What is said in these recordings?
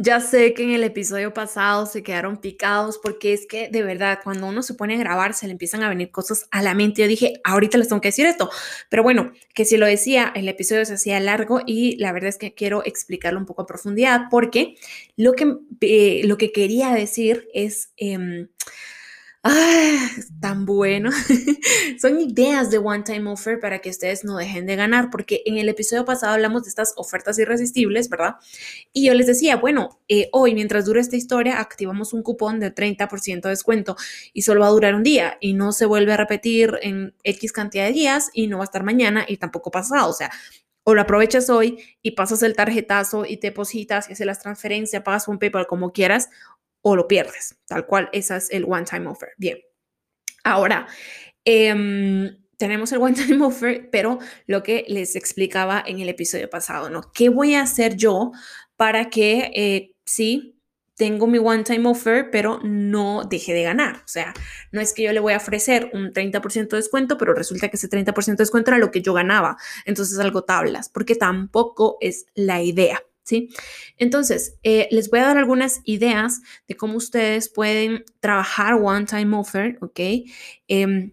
Ya sé que en el episodio pasado se quedaron picados porque es que de verdad cuando uno se pone a grabar se le empiezan a venir cosas a la mente. Yo dije, ahorita les tengo que decir esto, pero bueno, que si lo decía, el episodio se hacía largo y la verdad es que quiero explicarlo un poco a profundidad porque lo que, eh, lo que quería decir es... Em, ¡Ah! Tan bueno. Son ideas de One Time Offer para que ustedes no dejen de ganar, porque en el episodio pasado hablamos de estas ofertas irresistibles, ¿verdad? Y yo les decía, bueno, eh, hoy mientras dure esta historia, activamos un cupón de 30% de descuento y solo va a durar un día y no se vuelve a repetir en X cantidad de días y no va a estar mañana y tampoco pasado. O sea, o lo aprovechas hoy y pasas el tarjetazo y te depositas y haces las transferencias, pagas un PayPal como quieras, o lo pierdes. Tal cual, esa es el one time offer. Bien. Ahora, em, tenemos el one time offer, pero lo que les explicaba en el episodio pasado, ¿no? ¿Qué voy a hacer yo para que eh, sí tengo mi one time offer, pero no deje de ganar? O sea, no es que yo le voy a ofrecer un 30% de descuento, pero resulta que ese 30% de descuento era lo que yo ganaba. Entonces algo tablas, porque tampoco es la idea. ¿Sí? Entonces, eh, les voy a dar algunas ideas de cómo ustedes pueden trabajar One Time Offer, ¿ok? Em,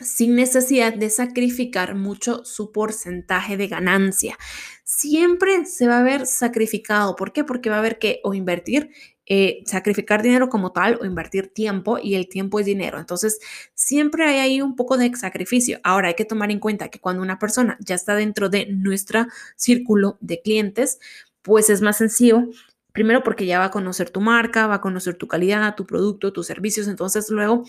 sin necesidad de sacrificar mucho su porcentaje de ganancia. Siempre se va a ver sacrificado. ¿Por qué? Porque va a haber que o invertir, eh, sacrificar dinero como tal o invertir tiempo y el tiempo es dinero. Entonces, siempre hay ahí un poco de sacrificio. Ahora hay que tomar en cuenta que cuando una persona ya está dentro de nuestro círculo de clientes, pues es más sencillo. Primero porque ya va a conocer tu marca, va a conocer tu calidad, tu producto, tus servicios. Entonces luego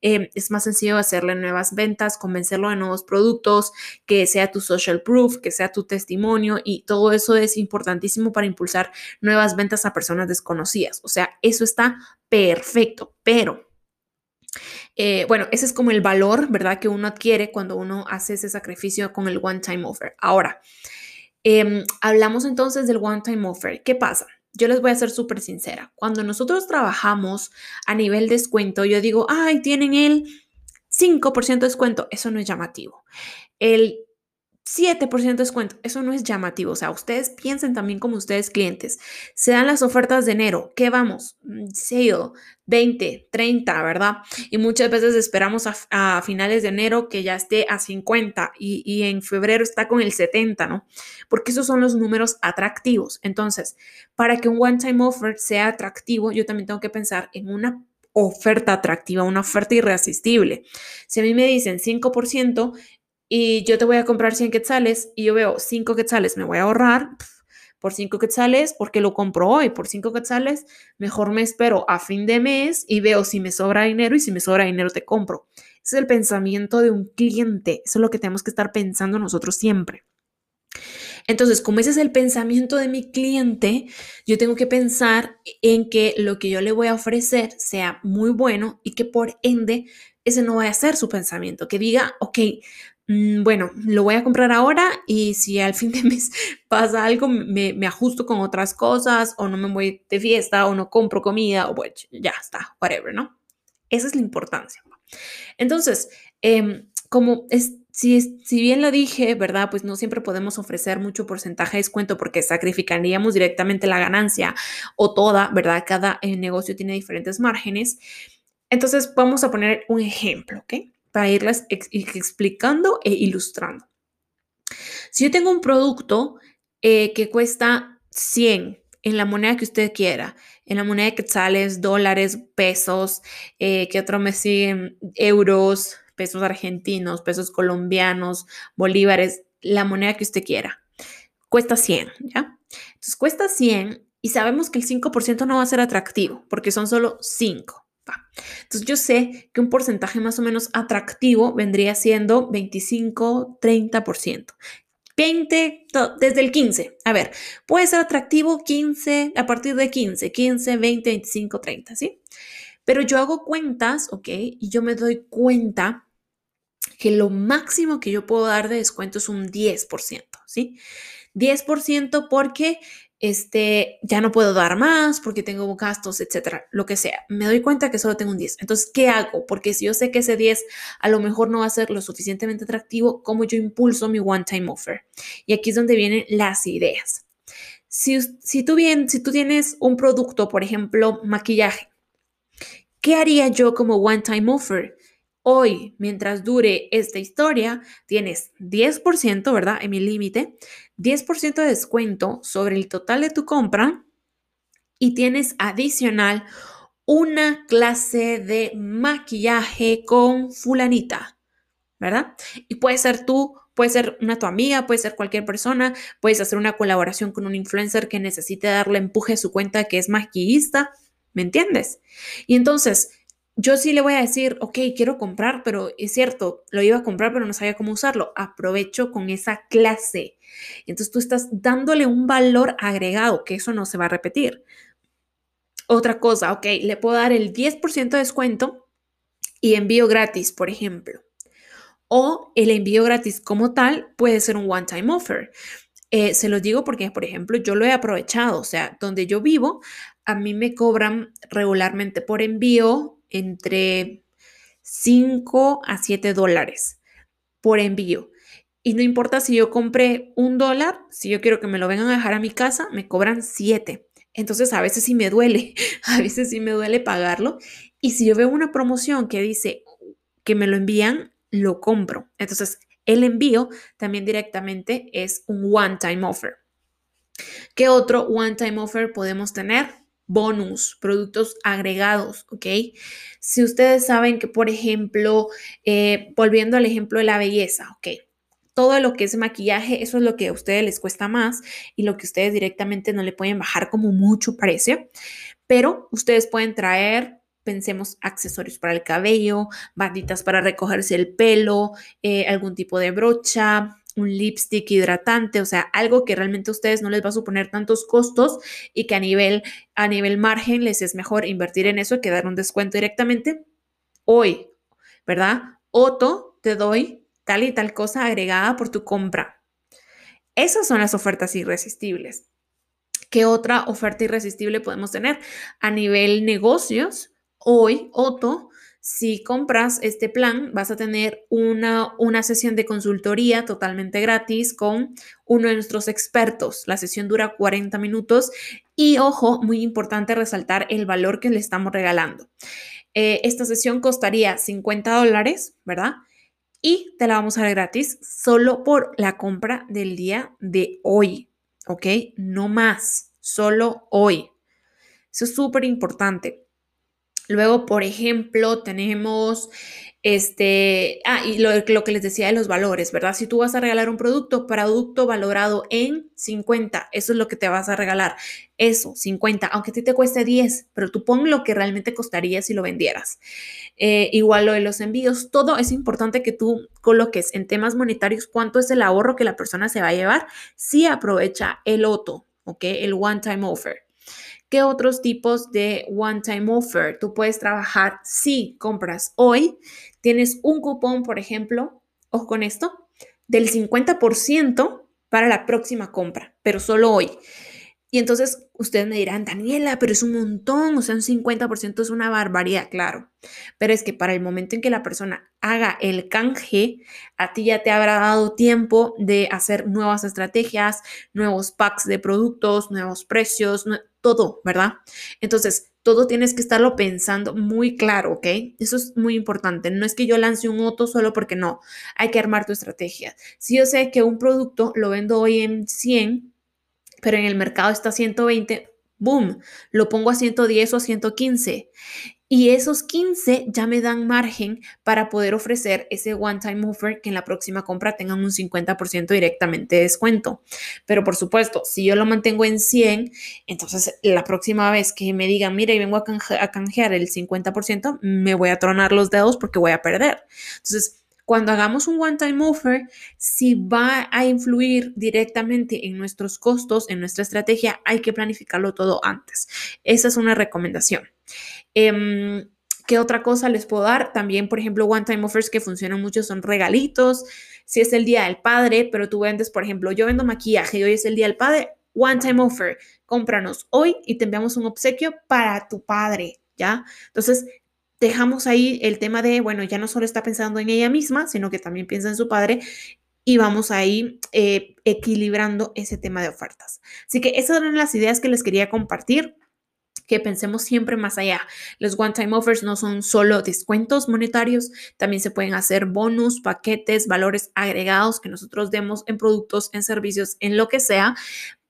em, es más sencillo hacerle nuevas ventas, convencerlo de nuevos productos, que sea tu social proof, que sea tu testimonio y todo eso es importantísimo para impulsar nuevas ventas a personas desconocidas. O sea, eso está perfecto, pero eh, bueno, ese es como el valor, ¿verdad? Que uno adquiere cuando uno hace ese sacrificio con el one time offer. Ahora, Em, hablamos entonces del One Time Offer. ¿Qué pasa? Yo les voy a ser súper sincera. Cuando nosotros trabajamos a nivel descuento, yo digo, ay, tienen el 5% de descuento. Eso no es llamativo. El 7% de descuento, eso no es llamativo. O sea, ustedes piensen también como ustedes clientes. Se dan las ofertas de enero. ¿Qué vamos? Mm, sale, 20, 30, ¿verdad? Y muchas veces esperamos a, finales de enero que ya esté a 50 y, y, en febrero está con el 70, ¿no? Porque esos son los números atractivos. Entonces, para que un one-time offer sea atractivo, yo también tengo que pensar en una oferta atractiva, una oferta irresistible. Si a mí me dicen 5%, y yo te voy a comprar 100 quetzales y yo veo 5 quetzales, me voy a ahorrar por 5 quetzales porque lo compro hoy, por 5 quetzales, mejor me espero a fin de mes y veo si me sobra dinero y si me sobra dinero te compro. Ese es el pensamiento de un cliente, eso es lo que tenemos que estar pensando nosotros siempre. Entonces, como ese es el pensamiento de mi cliente, yo tengo que pensar en que lo que yo le voy a ofrecer sea muy bueno y que por ende ese no vaya a ser su pensamiento, que diga, ok, bueno, lo voy a comprar ahora y si al fin de mes pasa algo, me, ajusto con otras cosas o no me voy de fiesta o no compro comida o ya está, whatever, ¿no? Esa es la importancia. Entonces, em, como es, si, si bien lo dije, ¿verdad? Pues no siempre podemos ofrecer mucho porcentaje de descuento porque sacrificaríamos directamente la ganancia o toda, ¿verdad? Cada eh, negocio tiene diferentes márgenes. Entonces, vamos a poner un ejemplo, ¿ok? Para irlas explicando e ilustrando. Si yo tengo un producto eh, que cuesta 100 en la moneda que usted quiera, en la moneda de quetzales, dólares, pesos, eh, que otro me siguen, euros, pesos argentinos, pesos colombianos, bolívares, la moneda que usted quiera. Cuesta 100, ¿ya? Entonces cuesta 100 y sabemos que el 5% no va a ser atractivo porque son solo 5. Entonces yo sé que un porcentaje más o menos atractivo vendría siendo 25, 30%. 20, desde el 15. A ver, puede ser atractivo 15, a partir de 15, 15, 20, 25, 30, ¿sí? Pero yo hago cuentas, ¿ok? Y yo me doy cuenta que lo máximo que yo puedo dar de descuento es un 10%, ¿sí? 10% porque este, ya no puedo dar más porque tengo gastos, etcétera, lo que sea. Me doy cuenta que solo tengo un 10. Entonces, ¿qué hago? Porque si yo sé que ese 10 a lo mejor no va a ser lo suficientemente atractivo, ¿cómo yo impulso mi one-time offer? Y aquí es donde vienen las ideas. Si, si, tú bien, si tú tienes un producto, por ejemplo, maquillaje, ¿qué haría yo como one-time offer? Hoy, mientras dure esta historia, tienes 10%, ¿verdad? En mi límite, 10% de descuento sobre el total de tu compra y tienes adicional una clase de maquillaje con fulanita, ¿verdad? Y puede ser tú, puede ser una tu amiga, puede ser cualquier persona, puedes hacer una colaboración con un influencer que necesite darle empuje a su cuenta que es maquillista, ¿me entiendes? Y entonces, yo sí le voy a decir, ok, quiero comprar, pero es cierto, lo iba a comprar, pero no sabía cómo usarlo. Aprovecho con esa clase. Entonces tú estás dándole un valor agregado, que eso no se va a repetir. Otra cosa, ok, le puedo dar el 10% de descuento y envío gratis, por ejemplo. O el envío gratis como tal puede ser un one-time offer. Eh, se los digo porque, por ejemplo, yo lo he aprovechado. O sea, donde yo vivo, a mí me cobran regularmente por envío entre 5 a 7 dólares por envío. Y no importa si yo compré un dólar, si yo quiero que me lo vengan a dejar a mi casa, me cobran 7. Entonces a veces sí me duele, a veces sí me duele pagarlo. Y si yo veo una promoción que dice que me lo envían, lo compro. Entonces el envío también directamente es un one-time offer. ¿Qué otro one-time offer podemos tener? Bonus, productos agregados, ¿ok? Si ustedes saben que, por ejemplo, eh, volviendo al ejemplo de la belleza, ¿ok? Todo lo que es maquillaje, eso es lo que a ustedes les cuesta más y lo que ustedes directamente no le pueden bajar como mucho precio, pero ustedes pueden traer pensemos accesorios para el cabello, banditas para recogerse el pelo, eh, algún tipo de brocha, un lipstick hidratante, o sea, algo que realmente a ustedes no les va a suponer tantos costos y que a nivel, a nivel margen les es mejor invertir en eso que dar un descuento directamente hoy, ¿verdad? Otto, te doy tal y tal cosa agregada por tu compra. Esas son las ofertas irresistibles. ¿Qué otra oferta irresistible podemos tener? A nivel negocios, hoy Otto si compras este plan, vas a tener una, una sesión de consultoría totalmente gratis con uno de nuestros expertos. La sesión dura 40 minutos y, ojo, muy importante resaltar el valor que le estamos regalando. Eh, esta sesión costaría 50 dólares, ¿verdad? Y te la vamos a dar gratis solo por la compra del día de hoy, ¿ok? No más, solo hoy. Eso es súper importante. Luego, por ejemplo, tenemos este, ah, y lo, lo, que les decía de los valores, ¿verdad? Si tú vas a regalar un producto, producto valorado en 50, eso es lo que te vas a regalar. Eso, 50, aunque a ti te cueste 10, pero tú pon lo que realmente costaría si lo vendieras. Eh, igual lo de los envíos, todo es importante que tú coloques en temas monetarios cuánto es el ahorro que la persona se va a llevar si aprovecha el OTO, ¿ok? El One Time Offer. ¿Qué otros tipos de one-time offer tú puedes trabajar si compras hoy? Tienes un cupón, por ejemplo, o con esto, del 50% para la próxima compra, pero solo hoy. Y entonces ustedes me dirán, Daniela, pero es un montón, o sea, un 50% es una barbaridad, claro. Pero es que para el momento en que la persona haga el canje, a ti ya te habrá dado tiempo de hacer nuevas estrategias, nuevos packs de productos, nuevos precios, todo, ¿verdad? Entonces, todo tienes que estarlo pensando muy claro, ¿ok? Eso es muy importante. No es que yo lance un auto solo porque no, hay que armar tu estrategia. Si yo sé que un producto lo vendo hoy en 100, pero en el mercado está a 120, boom, lo pongo a 110 o a 115. Y esos 15 ya me dan margen para poder ofrecer ese one-time offer que en la próxima compra tengan un 50% directamente de descuento. Pero por supuesto, si yo lo mantengo en 100, entonces la próxima vez que me digan, mira, y vengo a, a canjear el 50%, me voy a tronar los dedos porque voy a perder. Entonces, cuando hagamos un one-time offer, si va a influir directamente en nuestros costos, en nuestra estrategia, hay que planificarlo todo antes. Esa es una recomendación. Em, ¿Qué otra cosa les puedo dar? También, por ejemplo, one-time offers que funcionan mucho son regalitos. Si es el día del padre, pero tú vendes, por ejemplo, yo vendo maquillaje y hoy es el día del padre, one time offer, cómpranos hoy y te enviamos un obsequio para tu padre, ¿ya? Entonces, dejamos ahí el tema de, bueno, ya no solo está pensando en ella misma, sino que también piensa en su padre y vamos ahí eh, equilibrando ese tema de ofertas. Así que esas eran las ideas que les quería compartir que pensemos siempre más allá. Los one-time offers no son solo descuentos monetarios, también se pueden hacer bonus, paquetes, valores agregados que nosotros demos en productos, en servicios, en lo que sea,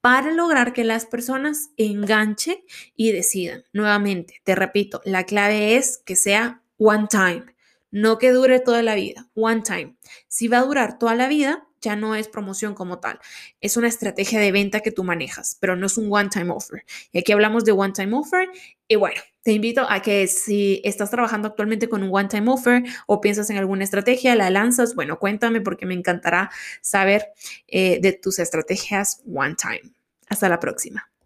para lograr que las personas enganchen y decidan. Nuevamente, te repito, la clave es que sea one time, no que dure toda la vida, one time. Si va a durar toda la vida, ya no es promoción como tal. Es una estrategia de venta que tú manejas, pero no es un one-time offer. Y aquí hablamos de one-time offer. Y bueno, te invito a que si estás trabajando actualmente con un one-time offer o piensas en alguna estrategia, la lanzas, bueno, cuéntame porque me encantará saber eh, de tus estrategias one-time. Hasta la próxima.